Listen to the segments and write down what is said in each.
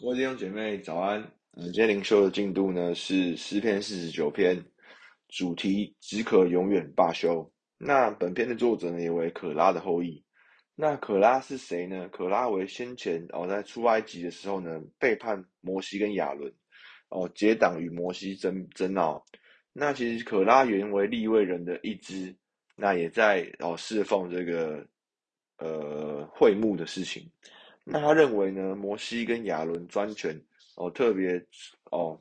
各位弟兄姐妹早安。嗯，今天灵修的进度呢是诗篇四十九篇，主题只可永远罢休。那本篇的作者呢也为可拉的后裔。那可拉是谁呢？可拉为先前哦在出埃及的时候呢背叛摩西跟亚伦，哦结党与摩西争争闹。那其实可拉原为利未人的一支，那也在哦侍奉这个呃会幕的事情。那他认为呢，摩西跟亚伦专权哦，特别哦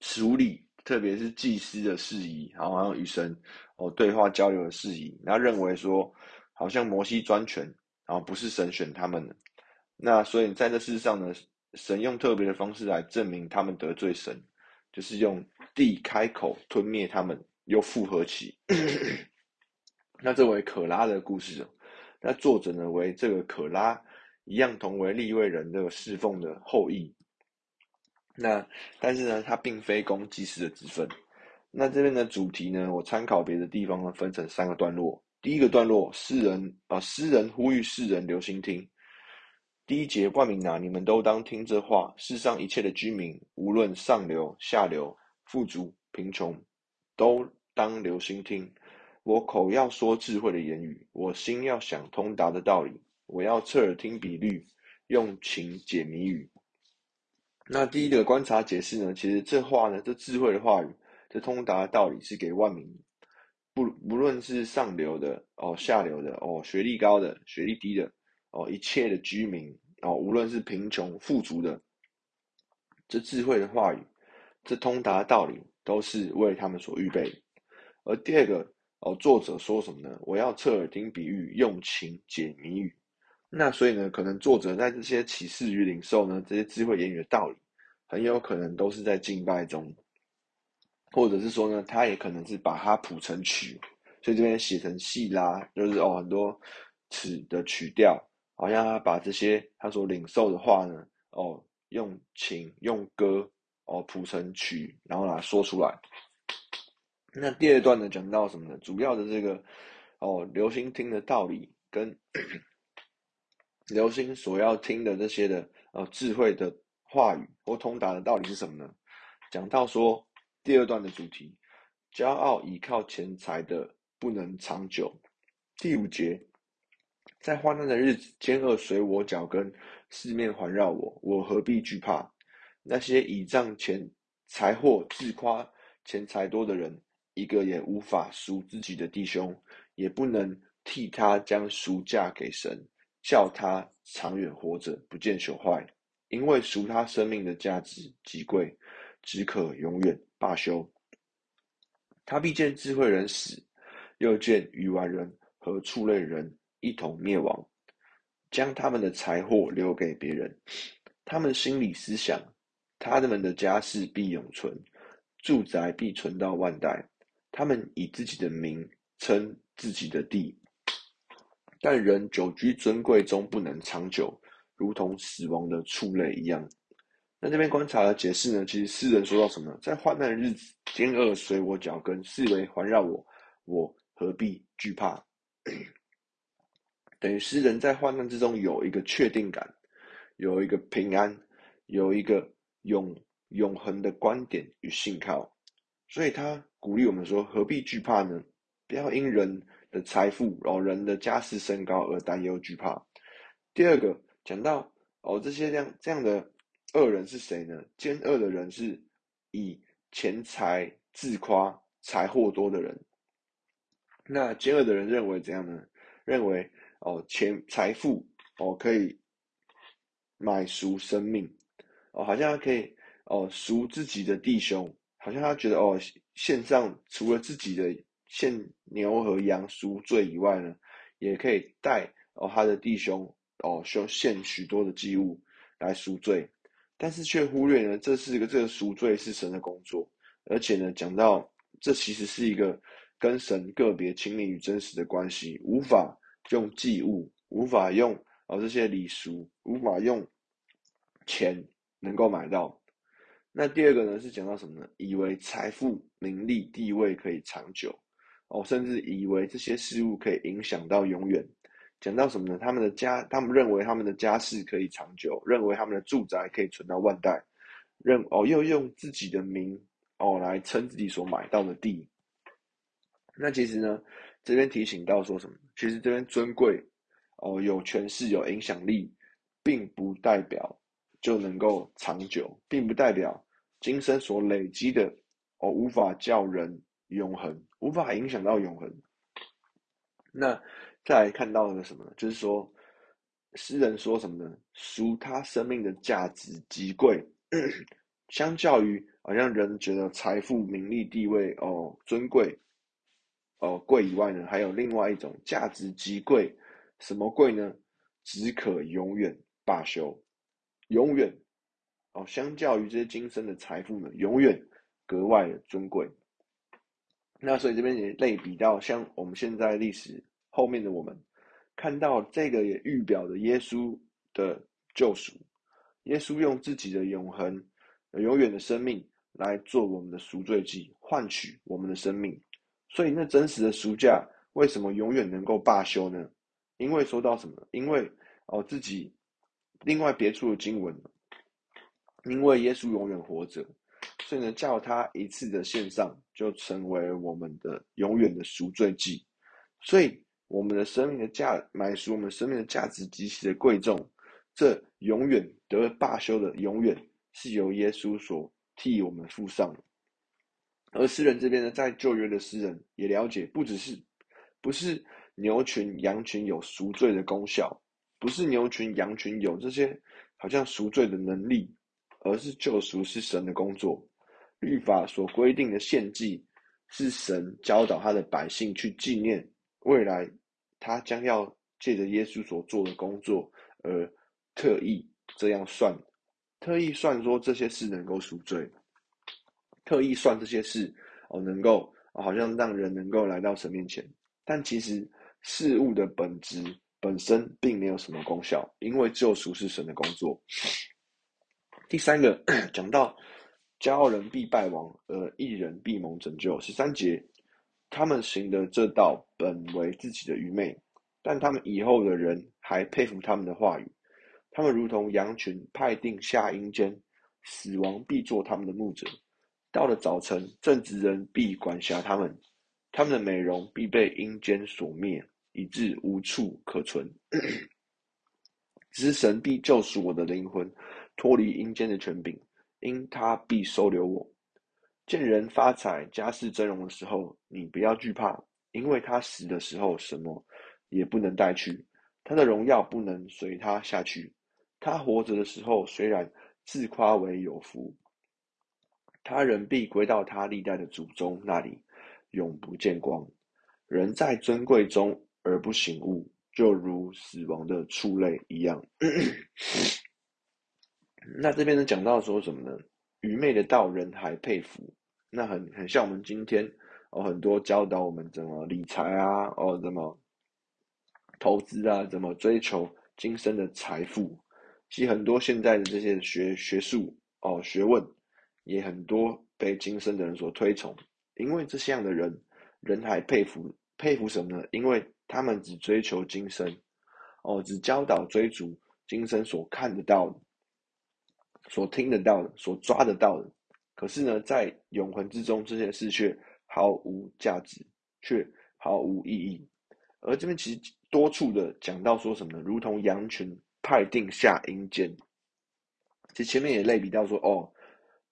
处理，特别是祭司的事宜，然后还有与神哦对话交流的事宜。他认为说，好像摩西专权，然后不是神选他们的。那所以在这事上呢，神用特别的方式来证明他们得罪神。就是用地开口吞灭他们，又复合起。那这为可拉的故事。那作者呢为这个可拉一样同为立位人的侍奉的后裔。那但是呢，他并非公祭司的职分。那这边的主题呢，我参考别的地方呢，分成三个段落。第一个段落，诗人啊，诗人呼吁世人留心听。第一节，冠名哪，你们都当听这话。世上一切的居民，无论上流下流、富足贫穷，都当留心听。我口要说智慧的言语，我心要想通达的道理。我要侧耳听比喻，用情解谜语。那第一个观察解释呢？其实这话呢，这智慧的话语，这通达的道理是给万民，不不论是上流的哦，下流的哦，学历高的，学历低的。哦，一切的居民哦，无论是贫穷富足的，这智慧的话语，这通达的道理，都是为他们所预备。而第二个哦，作者说什么呢？我要侧耳听比喻，用情解谜语。那所以呢，可能作者在这些启示与领受呢，这些智慧言语的道理，很有可能都是在敬拜中，或者是说呢，他也可能是把它谱成曲，所以这边写成细拉，就是哦很多词的曲调。好像他把这些他所领受的话呢，哦，用情用歌哦谱成曲，然后来说出来。那第二段呢，讲到什么呢？主要的这个哦，留心听的道理跟留心所要听的这些的呃智慧的话语或通达的道理是什么呢？讲到说第二段的主题，骄傲倚靠钱财的不能长久。第五节。在患难的日子，奸恶随我脚跟，四面环绕我，我何必惧怕？那些倚仗钱财货、自夸钱财多的人，一个也无法赎自己的弟兄，也不能替他将赎价给神，叫他长远活着，不见朽坏。因为赎他生命的价值极贵，只可永远罢休。他必见智慧人死，又见愚顽人和畜类人。一同灭亡，将他们的财货留给别人。他们心里思想，他们的家室必永存，住宅必存到万代。他们以自己的名称自己的地，但人久居尊贵中不能长久，如同死亡的畜类一样。那这边观察的解释呢？其实诗人说到什么？在患难的日子，奸恶随我脚跟，四围环绕我，我何必惧怕？等于诗人在患难之中有一个确定感，有一个平安，有一个永永恒的观点与信靠，所以他鼓励我们说：何必惧怕呢？不要因人的财富，然后人的家世升高而担忧惧怕。第二个讲到哦，这些这样这样的恶人是谁呢？奸恶的人是以钱财自夸、财货多的人。那奸恶的人认为怎样呢？认为。哦，钱财富哦，可以买赎生命哦，好像可以哦赎自己的弟兄，好像他觉得哦线上除了自己的献牛和羊赎罪以外呢，也可以带哦他的弟兄哦献献许多的祭物来赎罪，但是却忽略呢，这是一个这个赎罪是神的工作，而且呢讲到这其实是一个跟神个别亲密与真实的关系，无法。用祭物无法用哦，这些礼俗无法用钱能够买到。那第二个呢，是讲到什么呢？以为财富、名利、地位可以长久哦，甚至以为这些事物可以影响到永远。讲到什么呢？他们的家，他们认为他们的家世可以长久，认为他们的住宅可以存到万代，认哦又用自己的名哦来称自己所买到的地。那其实呢，这边提醒到说什么？其实这边尊贵哦，有权势、有影响力，并不代表就能够长久，并不代表今生所累积的哦无法叫人永恒，无法影响到永恒。那。再来看到的什么呢？就是说，诗人说什么呢？赎他生命的价值极贵，相较于好像人觉得财富、名利、地位哦尊贵哦贵以外呢，还有另外一种价值极贵，什么贵呢？只可永远罢休，永远哦，相较于这些今生的财富呢，永远格外的尊贵。那所以这边也类比到像我们现在历史。后面的我们看到这个也预表着耶稣的救赎，耶稣用自己的永恒、永远的生命来做我们的赎罪祭，换取我们的生命。所以那真实的赎价为什么永远能够罢休呢？因为说到什么？因为哦自己另外别处的经文，因为耶稣永远活着，所以呢叫他一次的献上就成为我们的永远的赎罪祭，所以。我们的生命的价买赎，我们生命的价值极其的贵重，这永远得罢休的永远是由耶稣所替我们付上。而诗人这边呢，在旧约的诗人也了解，不只是不是牛群羊群有赎罪的功效，不是牛群羊群有这些好像赎罪的能力，而是救赎是神的工作。律法所规定的献祭是神教导他的百姓去纪念未来。他将要借着耶稣所做的工作，而特意这样算，特意算说这些事能够赎罪，特意算这些事哦，能够好像让人能够来到神面前。但其实事物的本质本身并没有什么功效，因为救赎是神的工作。第三个讲到骄傲人必败亡，而一人必蒙拯救。十三节。他们行的这道本为自己的愚昧，但他们以后的人还佩服他们的话语。他们如同羊群派定下阴间，死亡必做他们的牧者。到了早晨，正直人必管辖他们，他们的美容必被阴间所灭，以致无处可存。只神必救赎我的灵魂，脱离阴间的权柄，因他必收留我。见人发财、家世峥嵘的时候，你不要惧怕，因为他死的时候什么也不能带去，他的荣耀不能随他下去。他活着的时候，虽然自夸为有福，他仍必归到他历代的祖宗那里，永不见光。人在尊贵中而不醒悟，就如死亡的畜类一样。那这边呢，讲到说什么呢？愚昧的道，人还佩服，那很很像我们今天哦，很多教导我们怎么理财啊，哦，怎么投资啊，怎么追求今生的财富。其实很多现在的这些学学术哦学问，也很多被今生的人所推崇。因为这样的人，人还佩服佩服什么呢？因为他们只追求今生，哦，只教导追逐今生所看得到的。所听得到的，所抓得到的，可是呢，在永恒之中，这件事却毫无价值，却毫无意义。而这边其实多处的讲到说什么呢？如同羊群派定下阴间。其实前面也类比到说，哦，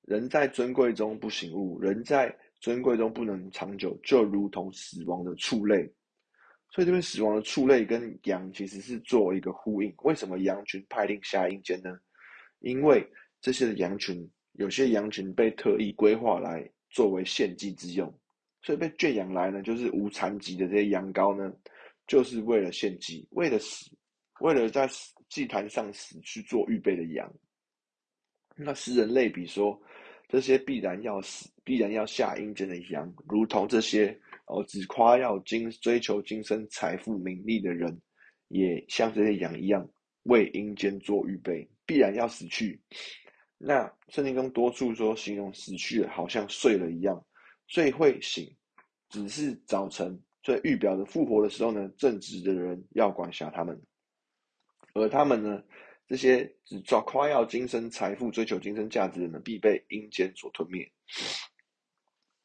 人在尊贵中不醒悟，人在尊贵中不能长久，就如同死亡的畜类。所以这边死亡的畜类跟羊其实是做一个呼应。为什么羊群派定下阴间呢？因为这些的羊群，有些羊群被特意规划来作为献祭之用，所以被圈养来呢，就是无残疾的这些羊羔呢，就是为了献祭，为了死，为了在祭坛上死去做预备的羊。那诗人类比说，这些必然要死、必然要下阴间的羊，如同这些哦只夸耀今追求今生财富名利的人，也像这些羊一样，为阴间做预备。必然要死去。那圣经中多处说，形容死去了好像睡了一样，所以会醒，只是早晨所以预表的复活的时候呢，正直的人要管辖他们，而他们呢，这些只抓夸耀今生财富、追求今生价值的人，必被阴间所吞灭。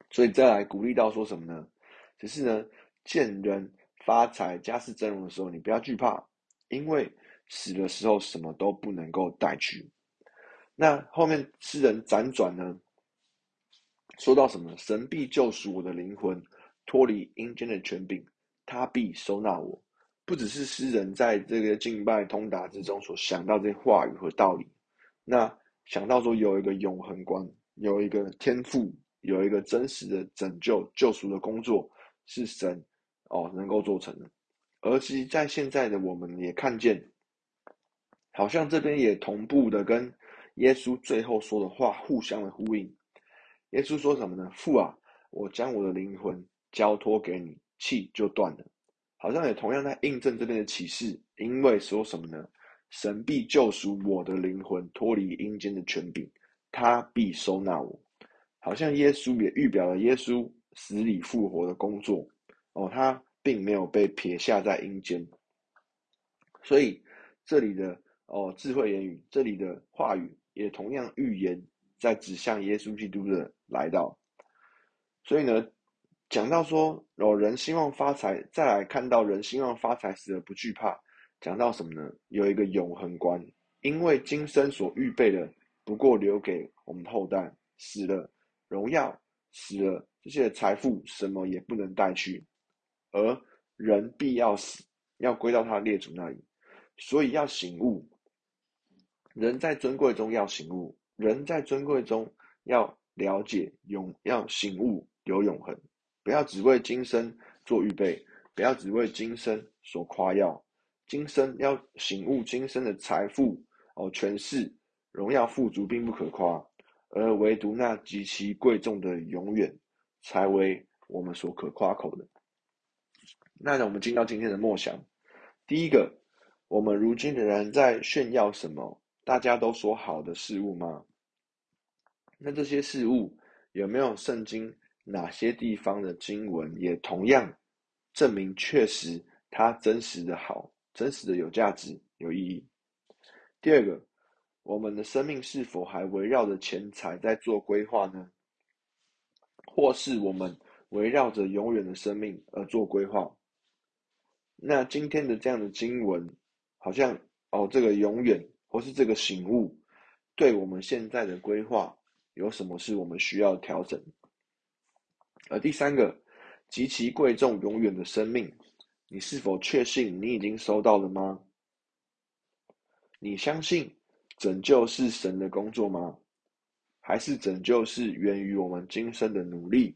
所以再来鼓励到说什么呢？只是呢，见人发财、家室增荣的时候，你不要惧怕，因为死的时候什么都不能够带去。那后面诗人辗转呢，说到什么？神必救赎我的灵魂。脱离阴间的权柄，他必收纳我。不只是诗人在这个敬拜通达之中所想到这些话语和道理，那想到说有一个永恒观，有一个天赋，有一个真实的拯救救赎的工作是神哦能够做成的。而其实在现在的我们也看见，好像这边也同步的跟耶稣最后说的话互相的呼应。耶稣说什么呢？父啊，我将我的灵魂。交托给你，气就断了，好像也同样在印证这边的启示。因为说什么呢？神必救赎我的灵魂，脱离阴间的权柄，他必收纳我。好像耶稣也预表了耶稣死里复活的工作哦，他并没有被撇下在阴间。所以这里的哦智慧言语，这里的话语也同样预言在指向耶稣基督的来到。所以呢，讲到说，哦人兴旺发财，再来看到人兴旺发财时而不惧怕。讲到什么呢？有一个永恒观，因为今生所预备的，不过留给我们后代。死了，荣耀死了，这些财富什么也不能带去，而人必要死，要归到他列祖那里。所以要醒悟，人在尊贵中要醒悟，人在尊贵中要了解永，要醒悟有永恒。不要只为今生做预备，不要只为今生所夸耀。今生要醒悟，今生的财富哦、权势、荣耀、富足并不可夸，而唯独那极其贵重的永远，才为我们所可夸口的。那我们进到今天的默想，第一个，我们如今仍然在炫耀什么？大家都说好的事物吗？那这些事物有没有圣经？哪些地方的经文也同样证明，确实它真实的好，真实的有价值、有意义。第二个，我们的生命是否还围绕着钱财在做规划呢？或是我们围绕着永远的生命而做规划？那今天的这样的经文，好像哦，这个永远或是这个醒悟，对我们现在的规划有什么是我们需要调整？而第三个，极其贵重、永远的生命，你是否确信你已经收到了吗？你相信拯救是神的工作吗？还是拯救是源于我们今生的努力？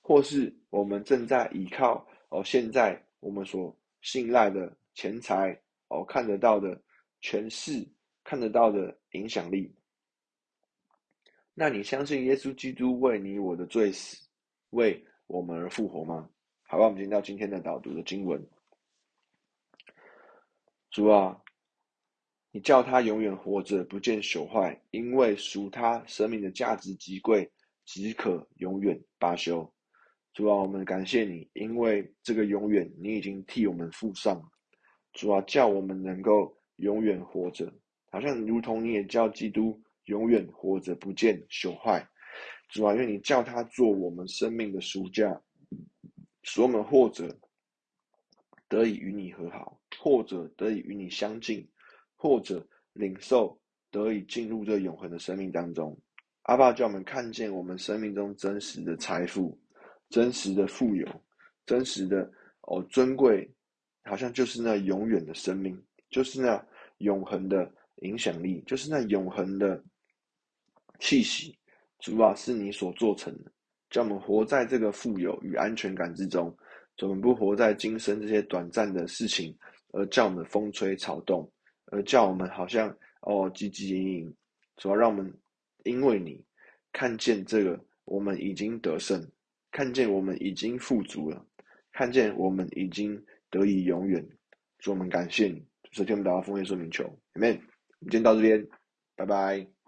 或是我们正在依靠哦，现在我们所信赖的钱财哦，看得到的权势，看得到的影响力？那你相信耶稣基督为你我的罪死，为我们而复活吗？好吧，我们进到今天的导读的经文。主啊，你叫他永远活着，不见朽坏，因为赎他生命的价值极贵，只可永远罢休。主啊，我们感谢你，因为这个永远你已经替我们付上。主啊，叫我们能够永远活着，好像如同你也叫基督。永远活着，不见朽坏。主啊，愿你叫他做我们生命的赎价，使我们或者得以与你和好，或者得以与你相近，或者领受得以进入这永恒的生命当中。阿爸叫我们看见我们生命中真实的财富、真实的富有、真实的哦尊贵，好像就是那永远的生命，就是那永恒的影响力，就是那永恒的。气息，主啊，是你所做成的，叫我们活在这个富有与安全感之中，我们不活在今生这些短暂的事情，而叫我们风吹草动，而叫我们好像哦汲汲营营。主要，让我们因为你看见这个，我们已经得胜，看见我们已经富足了，看见我们已经得以永远。主，我们感谢你，昨天我们打到封面说明球我们今天到这边拜拜。